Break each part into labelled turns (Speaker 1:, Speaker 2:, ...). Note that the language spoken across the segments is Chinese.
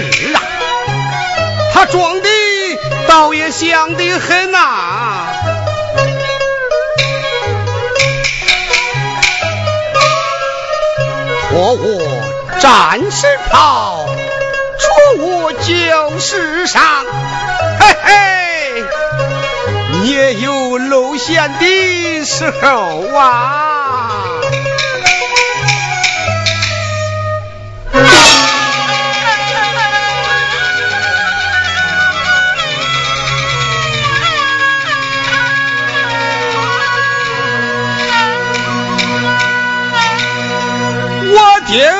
Speaker 1: 是啊他装的倒也像的很呐。托我战时袍出我旧时上嘿嘿也有露馅的时候啊。我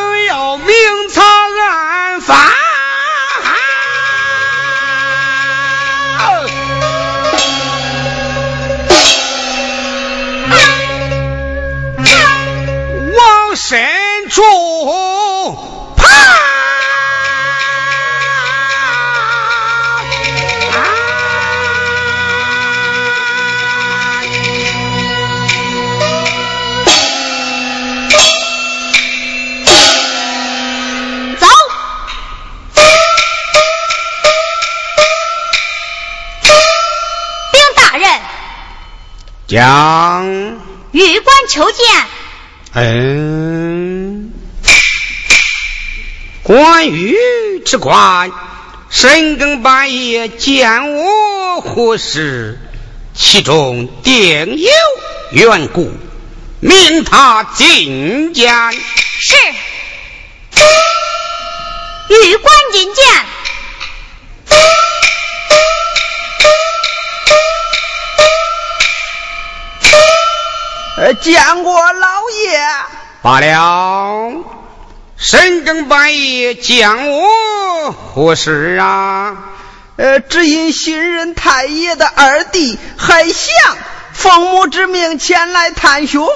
Speaker 1: 将，
Speaker 2: 玉官求见。
Speaker 1: 嗯，关羽之官，深更半夜见我何事？其中定有缘故，命他觐见。
Speaker 2: 是。玉官觐见。
Speaker 3: 呃，见过老爷。
Speaker 1: 罢了，深更半夜见我何事啊？
Speaker 3: 呃，只因新任太爷的二弟海祥奉母之命前来探兄，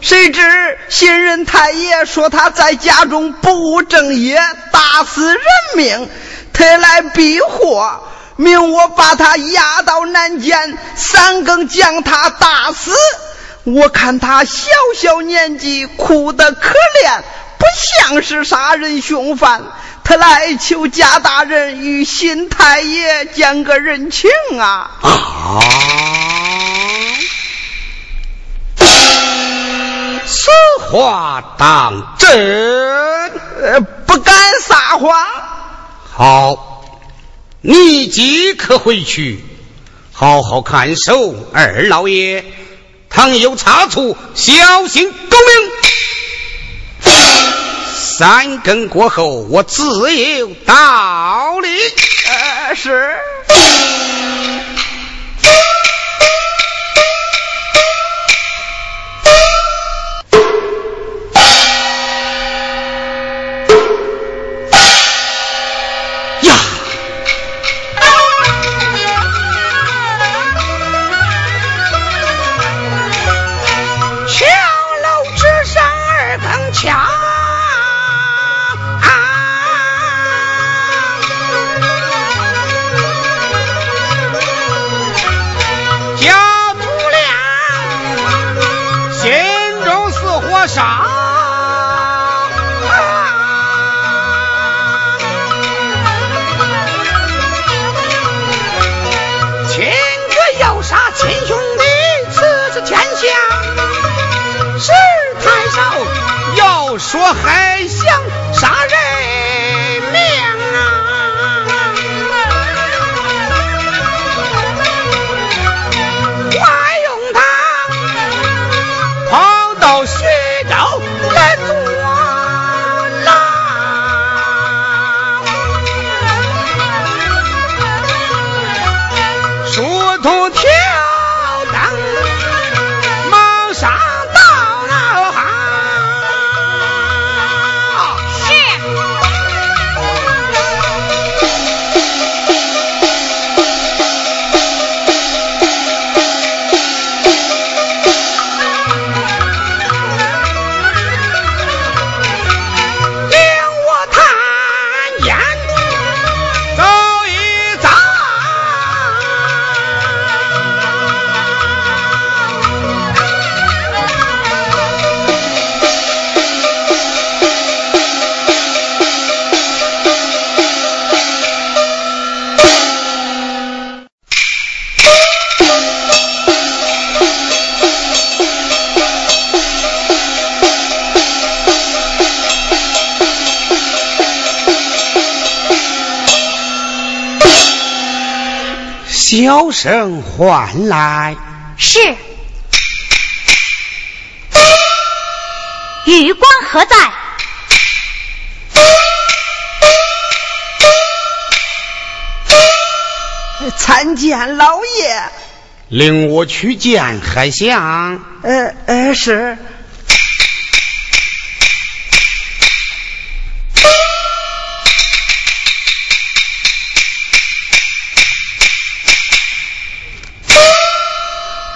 Speaker 3: 谁知新任太爷说他在家中不务正业，大死人命，特来避祸，命我把他押到南监，三更将他打死。我看他小小年纪，哭得可怜，不像是杀人凶犯。他来求贾大人与新太爷见个人情啊！
Speaker 1: 啊！此话当真？
Speaker 3: 呃，不敢撒谎。
Speaker 1: 好，你即刻回去，好好看守二老爷。倘有差错，小心狗命。三更过后，我自有道理。
Speaker 3: 呃，是。
Speaker 1: 声唤来。
Speaker 4: 是。余光何在？
Speaker 5: 参见老爷。
Speaker 1: 令我去见海相。
Speaker 5: 呃呃，是。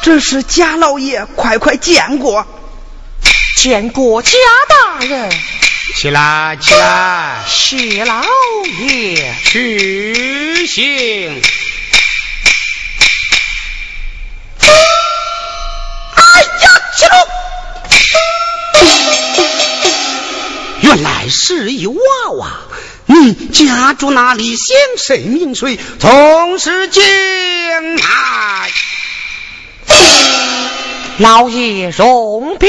Speaker 5: 这是贾老爷，快快见过，
Speaker 2: 见过贾大人。
Speaker 1: 起来，起来，
Speaker 2: 谢老爷，
Speaker 1: 去行。
Speaker 5: 哎呀，起
Speaker 1: 来！原来是一娃娃，你家住哪里？姓谁名谁？从实讲来。
Speaker 2: 老爷容禀。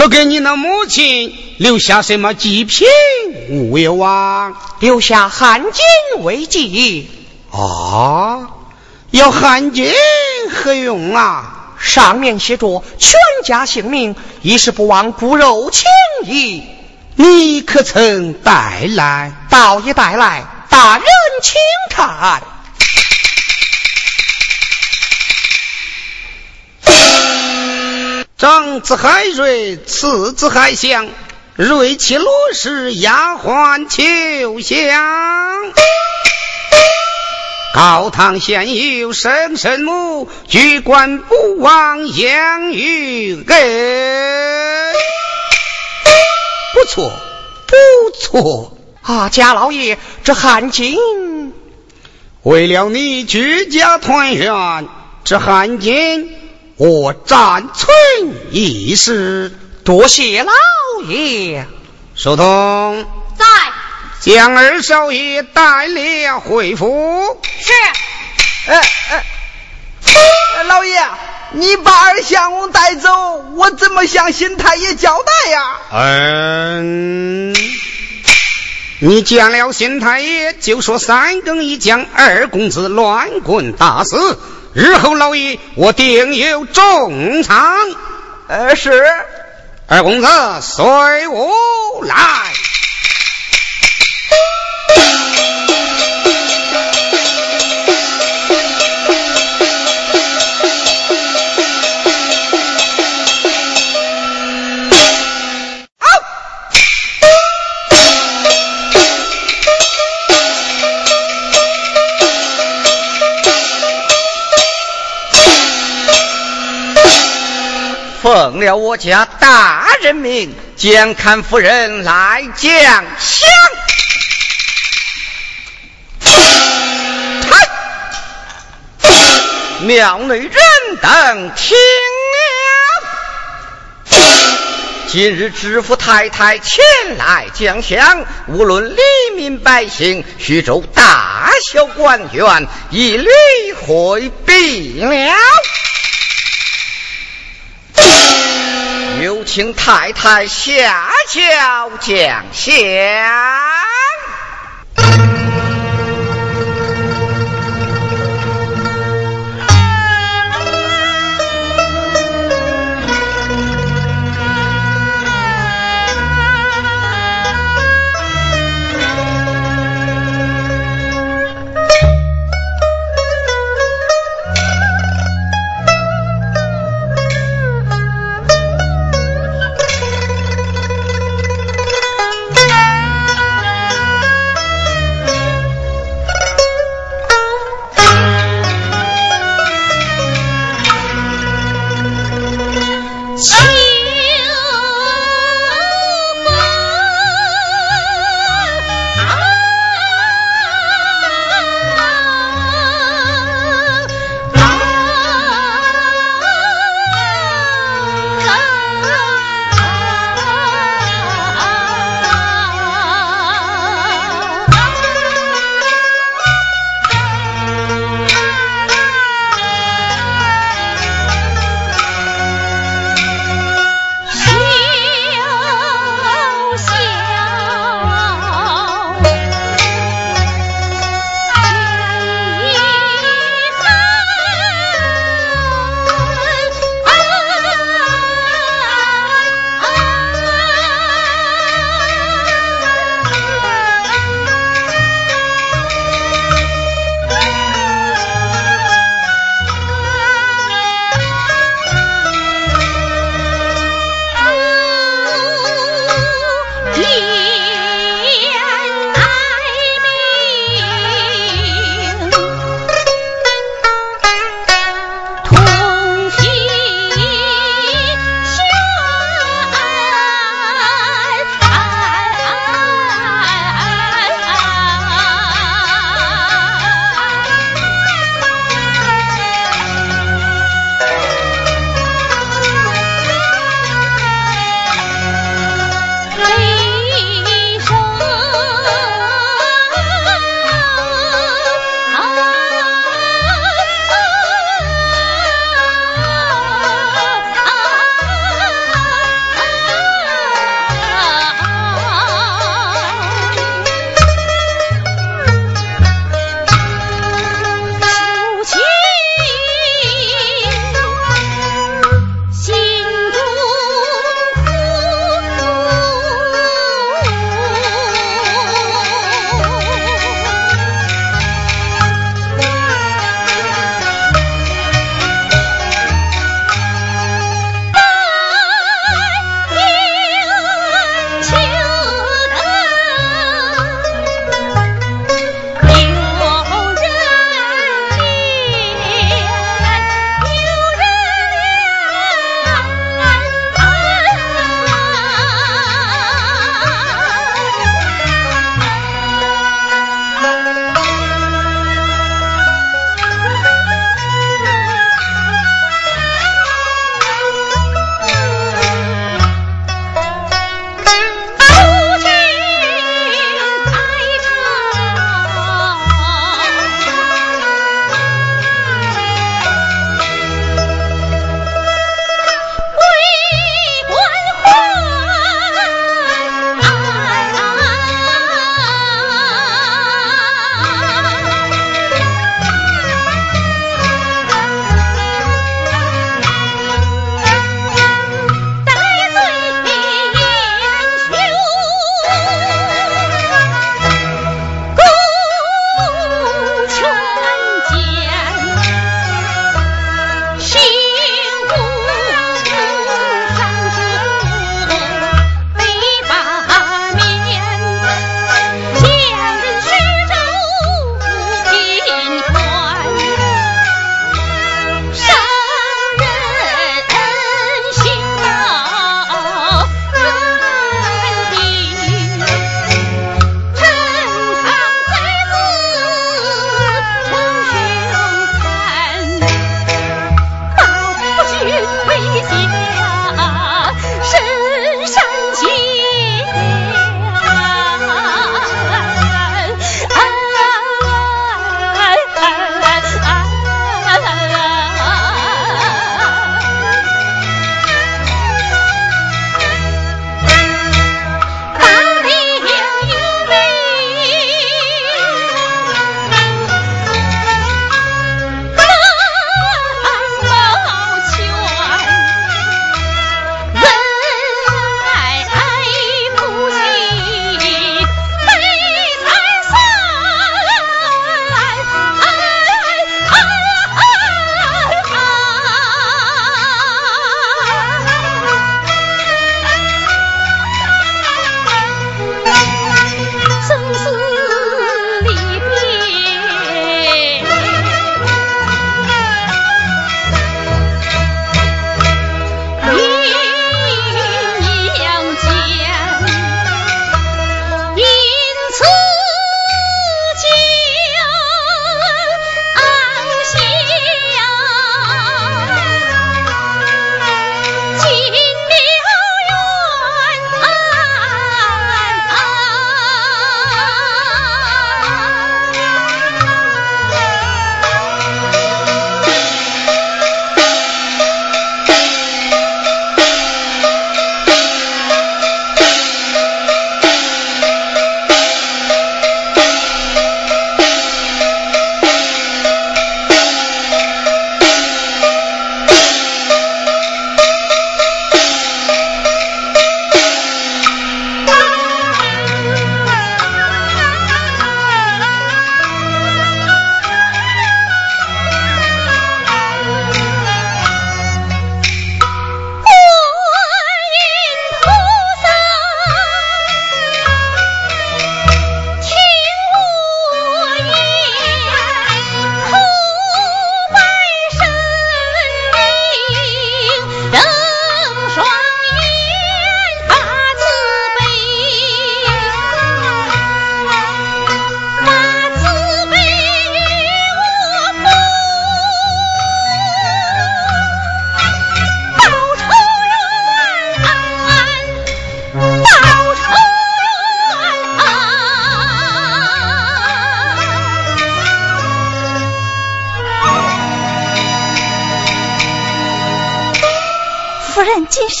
Speaker 1: 可给你那母亲留下什么祭品物有啊？
Speaker 2: 留下汉巾为祭。
Speaker 1: 啊，要汉巾何用啊？
Speaker 2: 上面写着全家性命，一是不忘骨肉情谊。
Speaker 1: 你可曾带来？
Speaker 2: 倒也带来，大人请看。
Speaker 1: 长子海瑞，次子海香，瑞气罗氏丫鬟秋香。高堂现有生身母，居官不忘养育恩。不错，不错
Speaker 2: 啊！家老爷，这汉奸
Speaker 1: 为了你举家团圆，这汉奸。我暂存一时，
Speaker 2: 多谢老爷。
Speaker 1: 书童
Speaker 4: 在，
Speaker 1: 将二少爷带了回府。
Speaker 4: 是。
Speaker 5: 哎哎，老爷，你把二相公带走，我怎么向新太爷交代呀？
Speaker 1: 嗯，你见了新太爷，就说三更一将二公子乱棍打死。日后老爷，我定有重赏。
Speaker 5: 呃，是
Speaker 1: 二公子，随我来。
Speaker 5: 奉了我家大人命，将看夫人来将相。庙内人等听了，今日知府太太前来将相，无论黎民百姓、徐州大小官员，一律回避了。请太太下轿降
Speaker 4: 下。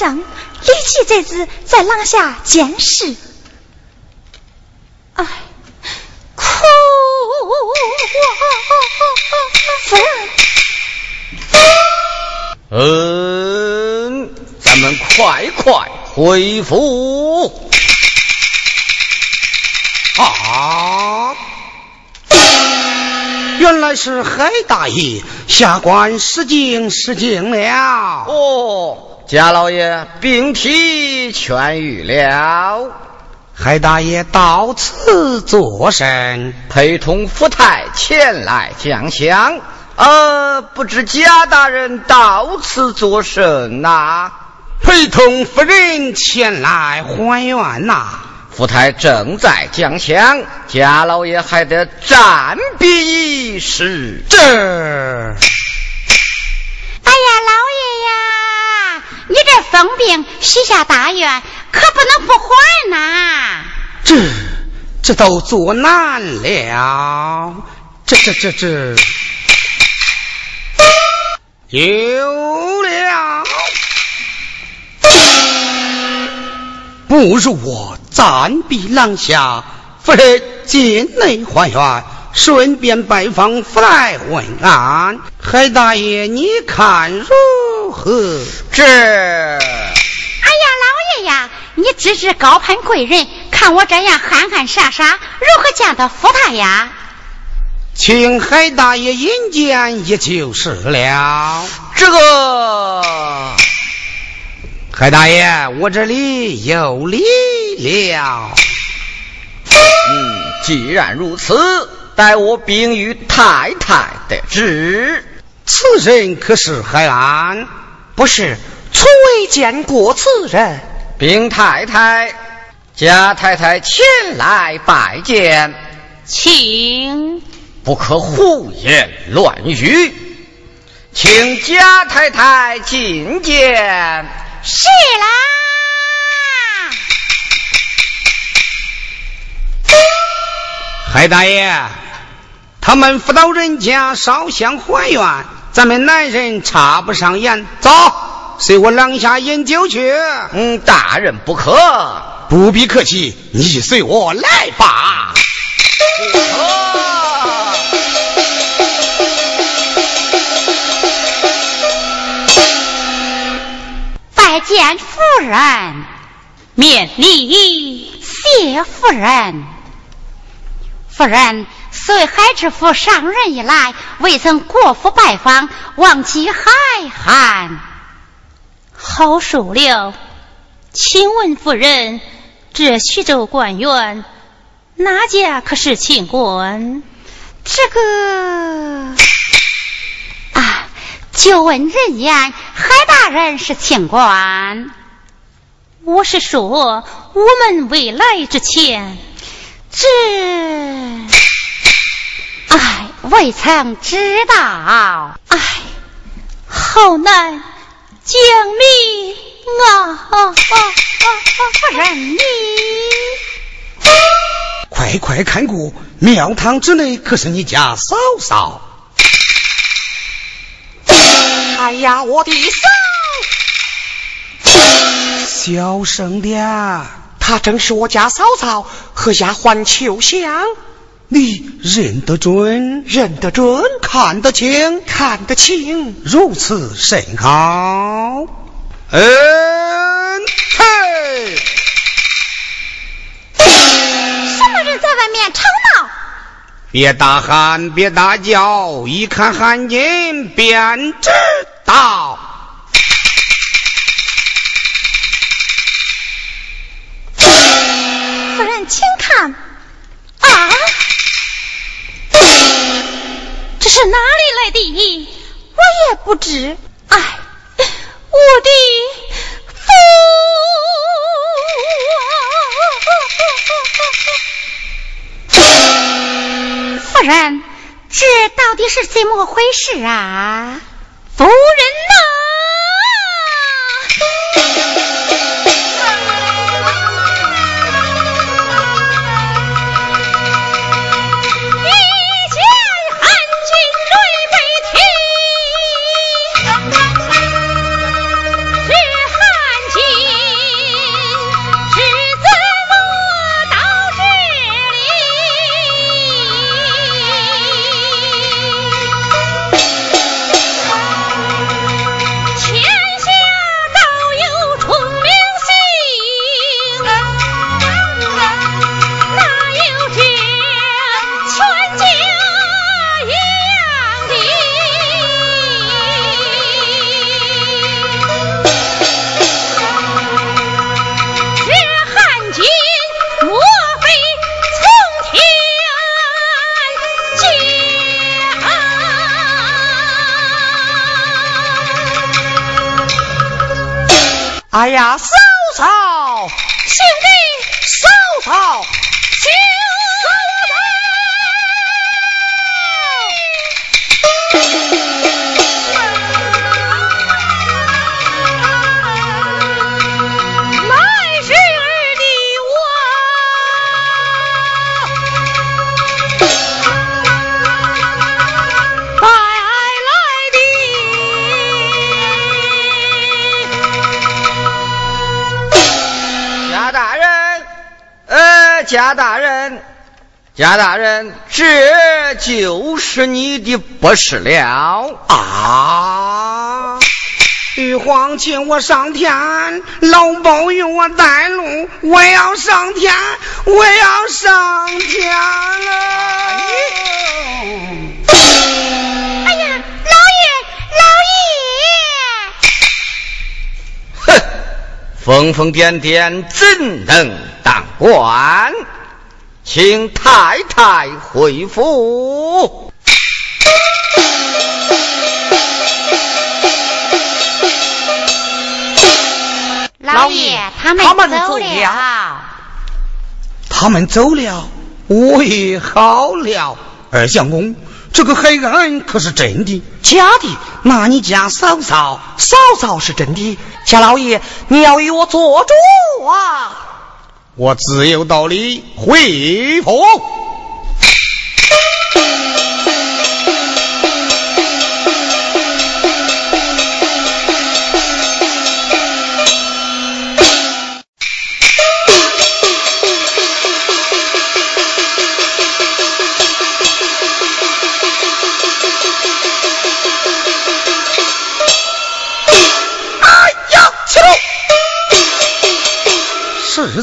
Speaker 4: 人今生立即这只在廊下监视。哎，哭！夫人。
Speaker 5: 嗯，咱们快快回府。
Speaker 1: 啊！原来是海大爷下官失敬失敬了。
Speaker 5: 哦，贾老爷病体痊愈了。
Speaker 1: 海大爷到此作甚？
Speaker 5: 陪同福太前来降香。呃，不知贾大人到此作甚呐？
Speaker 1: 陪同夫人前来还愿呐。
Speaker 5: 福太正在讲香，贾老爷还得暂避一时。
Speaker 1: 这，哎
Speaker 4: 呀，老你这疯病许下大愿，可不能不还呐。
Speaker 1: 这，这都做难了。这这这这，有了。不如我暂避廊下，夫人进内还愿，顺便拜访福来问安。海大爷，你看如何？
Speaker 5: 这，哎
Speaker 4: 呀，老爷呀，你只是高攀贵人，看我这样憨憨傻傻，如何见到福大呀？
Speaker 1: 请海大爷引荐，也就是了。
Speaker 5: 这个。
Speaker 1: 海大爷，我这里有礼了。
Speaker 5: 嗯，既然如此，待我禀与太太得知。
Speaker 1: 此人可是海安？
Speaker 6: 不是，从未见过此人。
Speaker 5: 禀太太，贾太太前来拜见，
Speaker 4: 请。
Speaker 5: 不可胡言乱语，请贾太太觐见。
Speaker 4: 是啦，
Speaker 1: 海大爷，他们辅导人家烧香还愿，咱们男人插不上眼。走，随我廊下饮酒去。
Speaker 5: 嗯，大人不可，
Speaker 1: 不必客气，你随我来吧。
Speaker 4: 拜见夫人，免礼，谢夫人。夫人随海知府上任以来，未曾过府拜访，望其海涵。
Speaker 2: 好说了，请问夫人，这徐州官员哪家可是清官？
Speaker 4: 这个啊。就问人言，海大人是清官。
Speaker 2: 我是说，我们未来之前，
Speaker 4: 这，哎，未曾知道，
Speaker 2: 哎，好难讲明啊！
Speaker 4: 夫人，你
Speaker 1: 快快看过，庙堂之内可是你家嫂嫂。
Speaker 6: 哎呀，我的嫂，
Speaker 1: 小声点。
Speaker 6: 她正是我家嫂嫂和丫鬟秋香。
Speaker 1: 你认得准？
Speaker 6: 认得准？
Speaker 1: 看得清？
Speaker 6: 看得清？
Speaker 1: 如此甚好。嗯，嘿。
Speaker 4: 什么人在外面吵闹？
Speaker 1: 别大喊，别大叫，一看喊音便知道。
Speaker 4: 夫人，请看，
Speaker 2: 是哪里来的？
Speaker 4: 我也不知。
Speaker 2: 哎，我的夫。
Speaker 4: 夫人，这到底是怎么回事啊？
Speaker 2: 夫人呐！
Speaker 5: 贾大人，这就是你的不是了
Speaker 1: 啊！玉皇请我上天，老保佑我带路，我要上天，我要上天了。
Speaker 4: 哎呀，老爷，老爷！
Speaker 5: 哼，疯疯癫癫怎能当官？请太太回府。
Speaker 4: 老爷，他们
Speaker 2: 他们
Speaker 4: 走
Speaker 2: 走了
Speaker 1: 他们走了，我也好了。二相公，这个黑暗可是真的？
Speaker 2: 假的，
Speaker 1: 那你家嫂嫂，
Speaker 2: 嫂嫂是真的。贾老爷，你要与我做主啊！
Speaker 1: 我自有道理回府。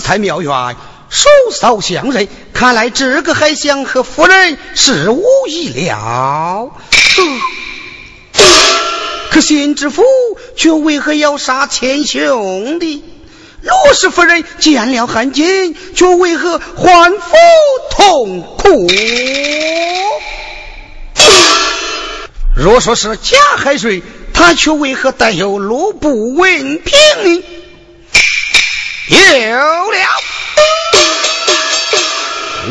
Speaker 1: 才妙缘，手扫相认，看来这个海相和夫人是无意了。可新知府却为何要杀亲兄弟？罗氏夫人见了汉奸，却为何欢呼痛哭？若说是假海水，他却为何带有路不文凭呢？有了，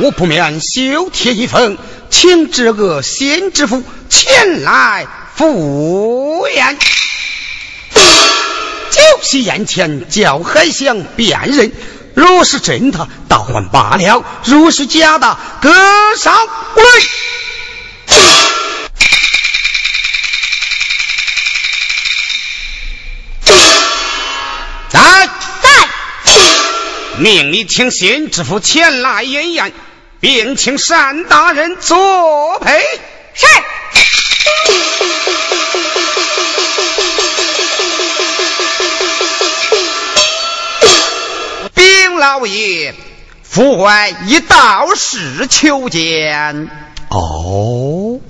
Speaker 1: 我不免修贴一封，请这个县知府前来赴宴。酒席宴前叫海相辨认，若是真的，倒还罢了；若是假的，各上无论。在，命你请县知府前来演验，并请单大人作陪。
Speaker 4: 是。
Speaker 5: 禀老爷，府外一道士求见。
Speaker 1: 哦，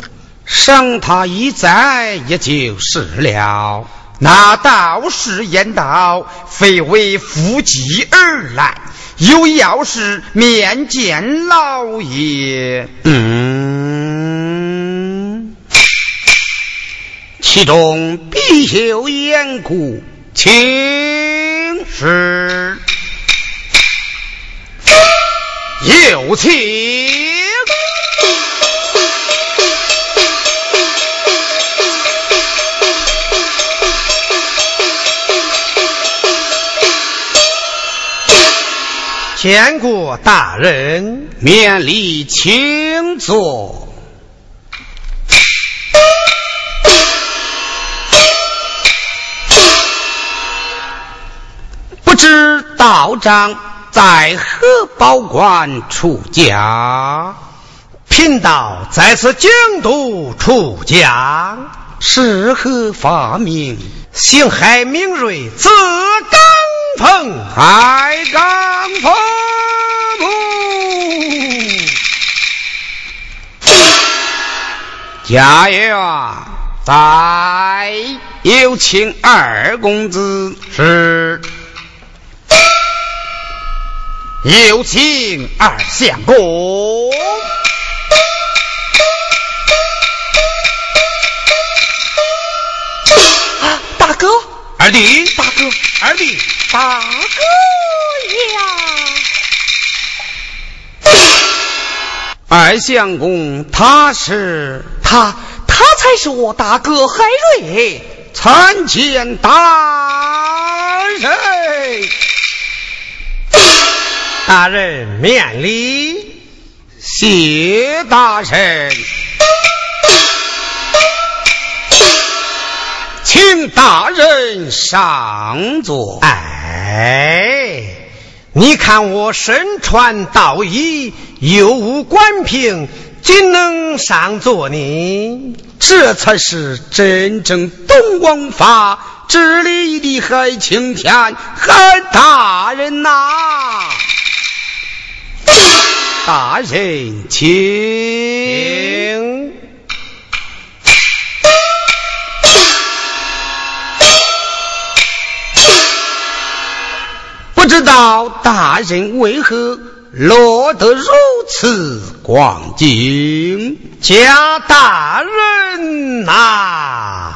Speaker 1: 赏他一载也就是了。
Speaker 5: 那道士言道：“非为夫祭而来，有要事面见老爷。”
Speaker 1: 嗯，其中必有缘故，请
Speaker 5: 是有请。见过大人，
Speaker 1: 免礼，请坐。不知道长在何保官出家？
Speaker 5: 贫道在此京都出家，
Speaker 1: 是何法名？
Speaker 5: 姓海名瑞，字刚峰，
Speaker 1: 海刚峰。家园在，有请二公子。
Speaker 5: 是有请二相公。
Speaker 2: 啊，大哥，
Speaker 1: 二弟，
Speaker 2: 大哥，
Speaker 1: 二弟，
Speaker 2: 大哥
Speaker 1: 呀！二相公，他是
Speaker 2: 他，他才是我大哥海瑞，
Speaker 1: 参见大人。
Speaker 7: 大人免礼，
Speaker 1: 谢大人，请大人上座。
Speaker 7: 哎，你看我身穿道衣，又无官凭，怎能上座呢？
Speaker 1: 这才是真正懂王法、治理的海青天海大人呐！大人，请。道大人为何落得如此光景？
Speaker 7: 贾大人呐！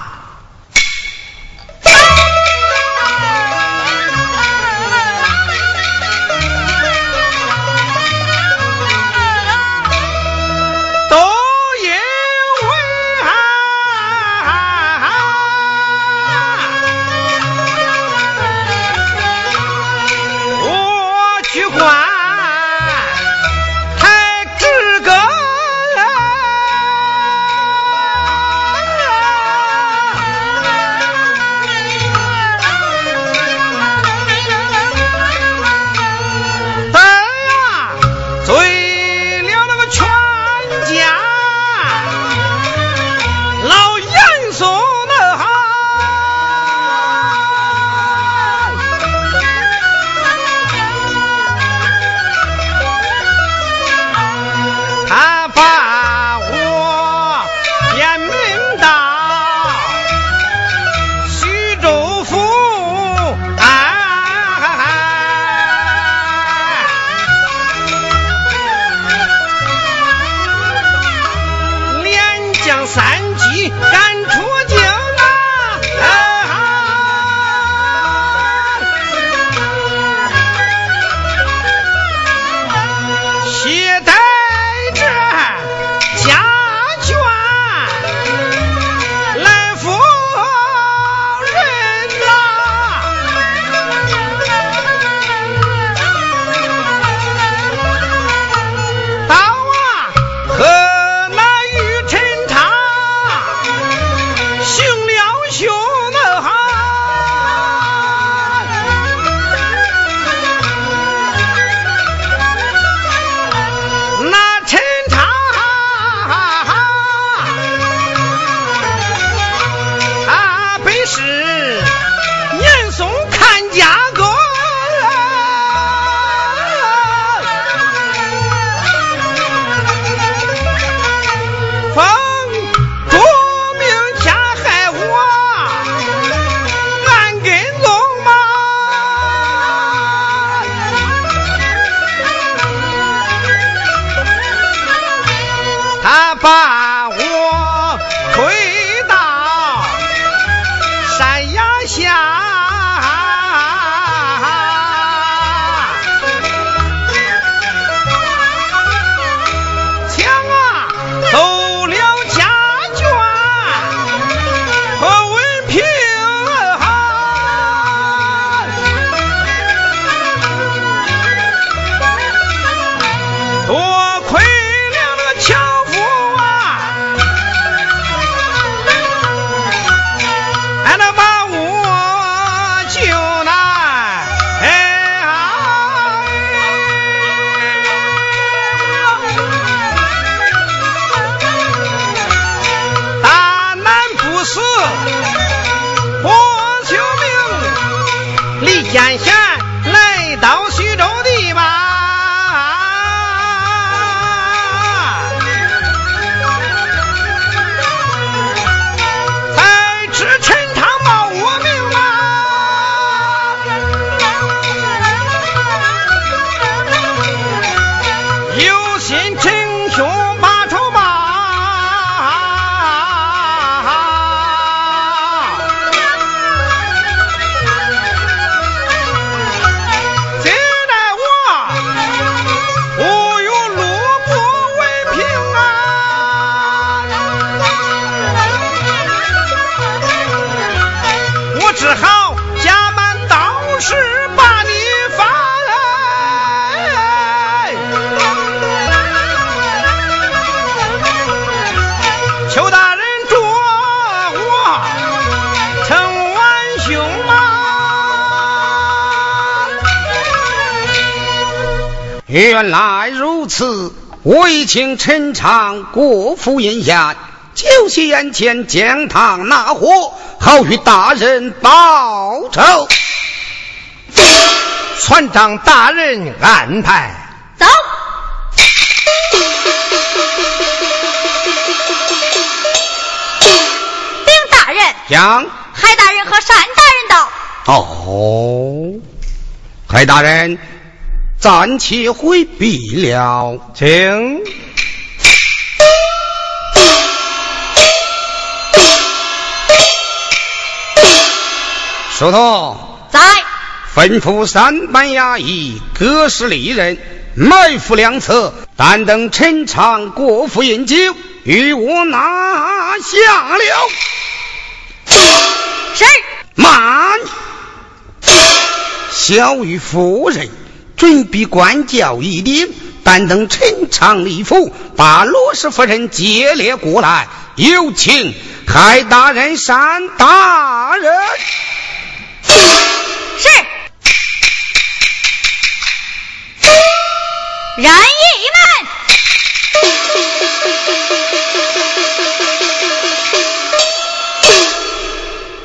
Speaker 1: 陈昌过府饮下，酒席宴前将堂拿火，好与大人报仇。
Speaker 8: 船长大人安排，
Speaker 2: 走。禀大人，
Speaker 1: 将
Speaker 2: 海大人和单大人到。
Speaker 1: 哦，海大人。暂且回避了，
Speaker 8: 请。
Speaker 1: 书童
Speaker 2: 在，
Speaker 1: 吩咐三班衙役各司利人埋伏两侧，但等陈昌过府饮酒，与我拿下了。
Speaker 2: 是。
Speaker 1: 慢，小玉夫人。准备官教一点，但等陈昌立府，把罗氏夫人接列过来，有请海大人、山大人。
Speaker 2: 是。人役们，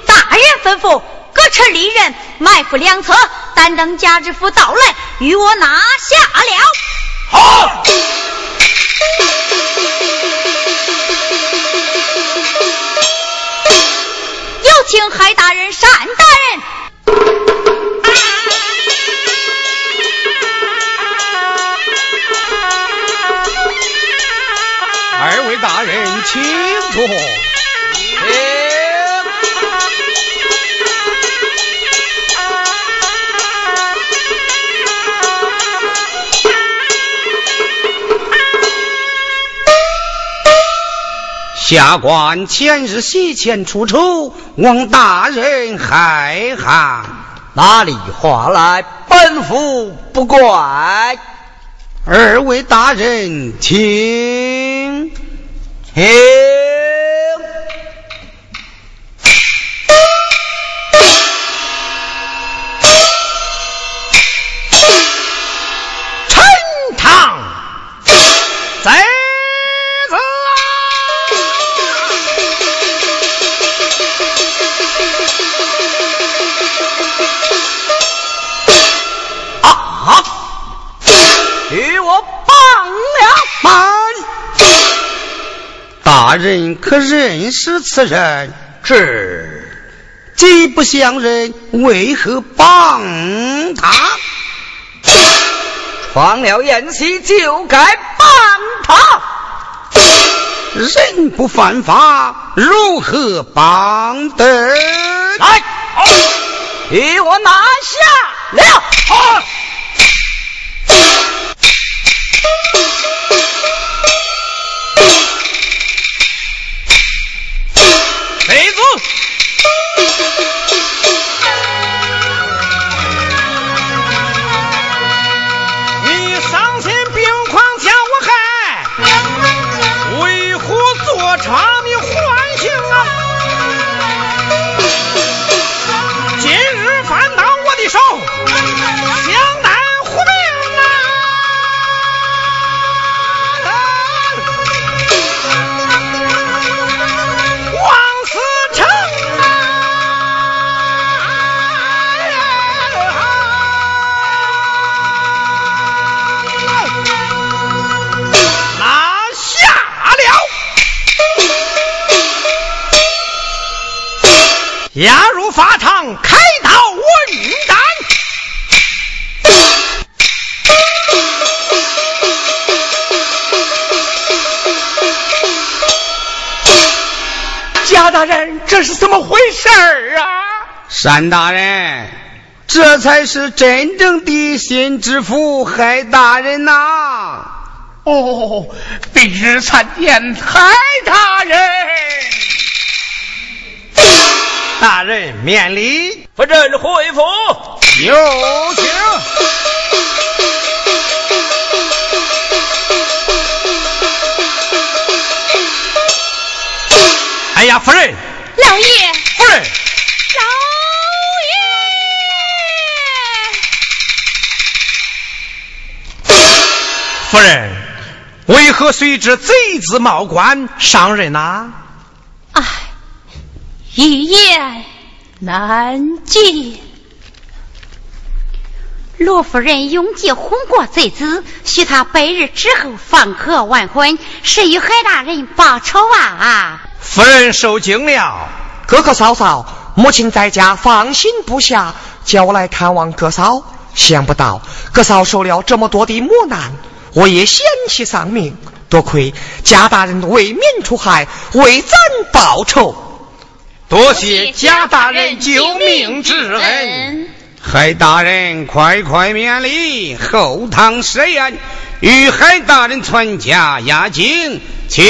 Speaker 2: 大人吩咐。陈利人埋伏两侧，但等贾知府到来，与我拿下了。
Speaker 1: 好，
Speaker 2: 有请海大人、单大
Speaker 1: 请坐。下官前日洗钱出丑，望大人海涵。
Speaker 7: 哪里话来，本府不怪。
Speaker 1: 二位大人，请
Speaker 7: 请。
Speaker 1: 可认识此人？
Speaker 7: 是，
Speaker 1: 既不相认，为何帮他？
Speaker 7: 闯了宴席，就该帮他。
Speaker 1: 人不犯法，如何帮得？
Speaker 7: 来，给我拿下了。Thank you. 押入法场，开刀问斩。贾大人，这是怎么回事儿啊？
Speaker 1: 单大人，这才是真正的心知府海大人呐！
Speaker 9: 哦，比日参见海大人。
Speaker 8: 大人免礼，
Speaker 7: 夫人回府。
Speaker 1: 有请。
Speaker 8: 哎呀，夫人，
Speaker 2: 老爷，
Speaker 8: 夫人，
Speaker 2: 老爷。
Speaker 7: 夫人，为何随着贼子冒官上任呐？
Speaker 10: 唉，一言难尽。
Speaker 4: 罗夫人用计哄过贼子，许他百日之后方可完婚，是与海大人报仇啊！
Speaker 7: 夫人受惊了，
Speaker 6: 哥哥嫂嫂，母亲在家放心不下，叫我来看望哥嫂。想不到哥嫂受了这么多的磨难，我也险些丧命，多亏贾大人为民除害，为咱报仇。
Speaker 7: 多谢贾大人救命之恩。
Speaker 1: 海大人，快快免礼，后堂设宴，与海大人传家压惊，请。